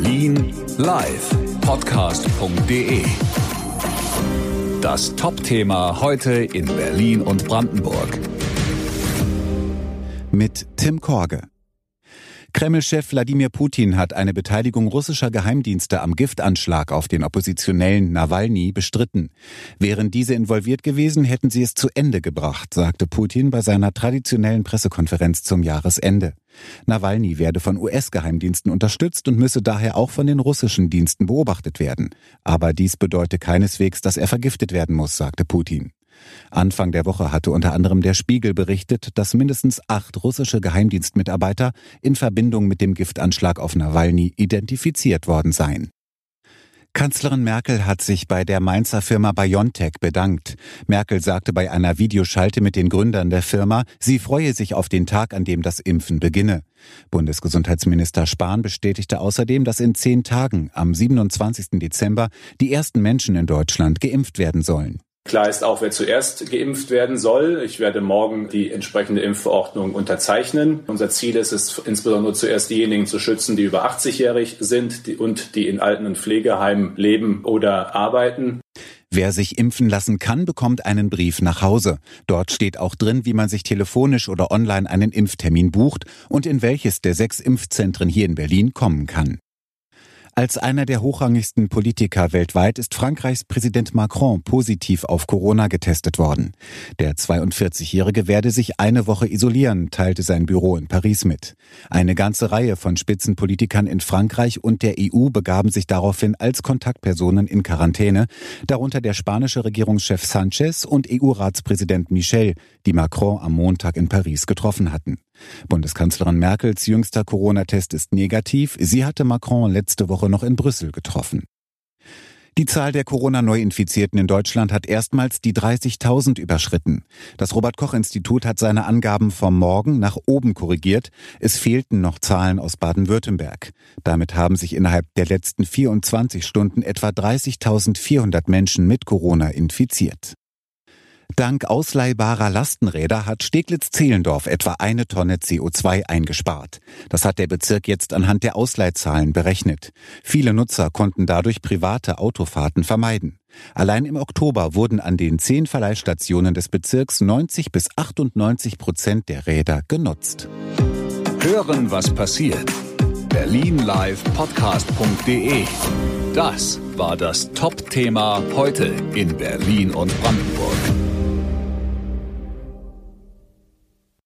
Berlin live Podcast.de Das Top-Thema heute in Berlin und Brandenburg. Mit Tim Korge. Kreml-Chef Wladimir Putin hat eine Beteiligung russischer Geheimdienste am Giftanschlag auf den Oppositionellen Nawalny bestritten. Wären diese involviert gewesen, hätten sie es zu Ende gebracht, sagte Putin bei seiner traditionellen Pressekonferenz zum Jahresende. Nawalny werde von US-Geheimdiensten unterstützt und müsse daher auch von den russischen Diensten beobachtet werden. Aber dies bedeute keineswegs, dass er vergiftet werden muss, sagte Putin. Anfang der Woche hatte unter anderem der Spiegel berichtet, dass mindestens acht russische Geheimdienstmitarbeiter in Verbindung mit dem Giftanschlag auf Nawalny identifiziert worden seien. Kanzlerin Merkel hat sich bei der Mainzer Firma BioNTech bedankt. Merkel sagte bei einer Videoschalte mit den Gründern der Firma, sie freue sich auf den Tag, an dem das Impfen beginne. Bundesgesundheitsminister Spahn bestätigte außerdem, dass in zehn Tagen, am 27. Dezember, die ersten Menschen in Deutschland geimpft werden sollen. Klar ist auch, wer zuerst geimpft werden soll. Ich werde morgen die entsprechende Impfverordnung unterzeichnen. Unser Ziel ist es, insbesondere zuerst diejenigen zu schützen, die über 80-jährig sind und die in Alten- und Pflegeheimen leben oder arbeiten. Wer sich impfen lassen kann, bekommt einen Brief nach Hause. Dort steht auch drin, wie man sich telefonisch oder online einen Impftermin bucht und in welches der sechs Impfzentren hier in Berlin kommen kann. Als einer der hochrangigsten Politiker weltweit ist Frankreichs Präsident Macron positiv auf Corona getestet worden. Der 42-Jährige werde sich eine Woche isolieren, teilte sein Büro in Paris mit. Eine ganze Reihe von Spitzenpolitikern in Frankreich und der EU begaben sich daraufhin als Kontaktpersonen in Quarantäne, darunter der spanische Regierungschef Sanchez und EU-Ratspräsident Michel, die Macron am Montag in Paris getroffen hatten. Bundeskanzlerin Merkels jüngster Corona-Test ist negativ. Sie hatte Macron letzte Woche noch in Brüssel getroffen. Die Zahl der Corona-Neuinfizierten in Deutschland hat erstmals die 30.000 überschritten. Das Robert-Koch-Institut hat seine Angaben vom Morgen nach oben korrigiert. Es fehlten noch Zahlen aus Baden-Württemberg. Damit haben sich innerhalb der letzten 24 Stunden etwa 30.400 Menschen mit Corona infiziert. Dank ausleihbarer Lastenräder hat Steglitz-Zehlendorf etwa eine Tonne CO2 eingespart. Das hat der Bezirk jetzt anhand der Ausleihzahlen berechnet. Viele Nutzer konnten dadurch private Autofahrten vermeiden. Allein im Oktober wurden an den zehn Verleihstationen des Bezirks 90 bis 98 Prozent der Räder genutzt. Hören, was passiert. Berlin Live Podcast.de. Das war das Top-Thema heute in Berlin und Brandenburg.